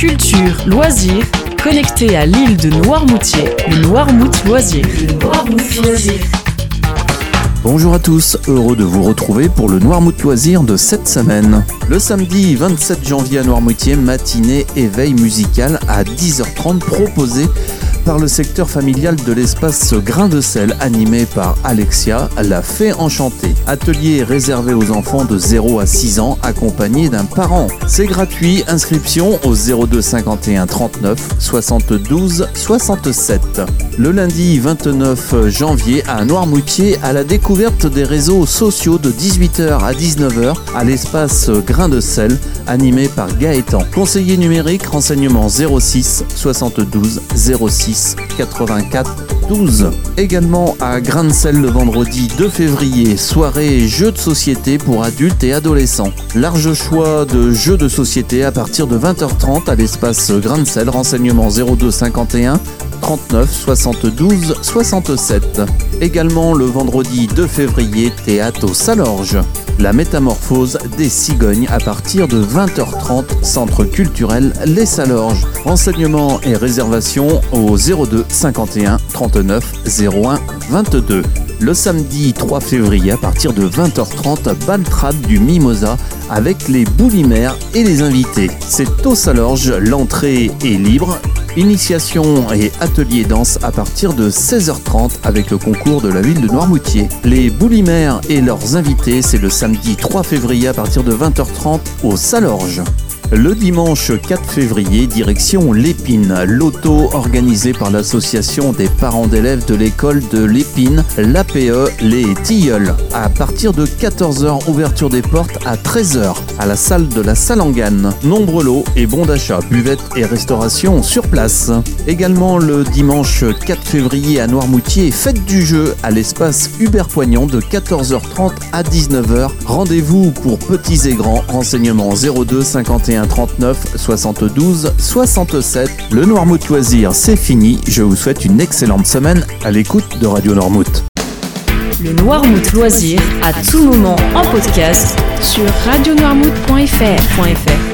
culture, loisirs, connecté à l'île de Noirmoutier, le Noirmout Loisir. Bonjour à tous, heureux de vous retrouver pour le Noirmout Loisir de cette semaine. Le samedi 27 janvier à Noirmoutier, matinée éveil musical à 10h30 proposé par le secteur familial de l'espace Grain de sel animé par Alexia, la fée enchantée. Atelier réservé aux enfants de 0 à 6 ans accompagnés d'un parent. C'est gratuit, inscription au 02 51 39 72 67. Le lundi 29 janvier à Noirmoutier à la découverte des réseaux sociaux de 18h à 19h à l'espace Grain de sel animé par Gaëtan. Conseiller numérique, renseignement 06 72 06 84 12. Également à Grain de Sel le vendredi 2 février, soirée jeux de société pour adultes et adolescents. Large choix de jeux de société à partir de 20h30 à l'espace Grain de Sel, renseignement 02 51 39 72 67. Également le vendredi 2 février, théâtre au Salorge. La métamorphose des cigognes à partir de 20h30, centre culturel Les Salorges. Renseignements et réservations au 02 51 39 01 22. Le samedi 3 février à partir de 20h30, Baltrade du Mimosa avec les boulimères et les invités. C'est au Salorge, l'entrée est libre Initiation et atelier danse à partir de 16h30 avec le concours de la ville de Noirmoutier. Les Boulimères et leurs invités, c'est le samedi 3 février à partir de 20h30 au Salorge. Le dimanche 4 février, direction l'Épine, l'auto organisée par l'association des parents d'élèves de l'école de l'Épine, l'APE Les Tilleuls. À partir de 14h, ouverture des portes à 13h à la salle de la Salangane. Nombreux lots et bons d'achat, buvettes et restauration sur place. Également le dimanche 4 février à Noirmoutier, fête du jeu à l'espace Hubert Poignon de 14h30 à 19h. Rendez-vous pour petits et grands, renseignements 02 51 39 72 67. Le Noirmouth Loisir, c'est fini. Je vous souhaite une excellente semaine à l'écoute de Radio Noirmouth. Le Noirmout Loisir à tout moment en podcast sur radionoirmout.fr.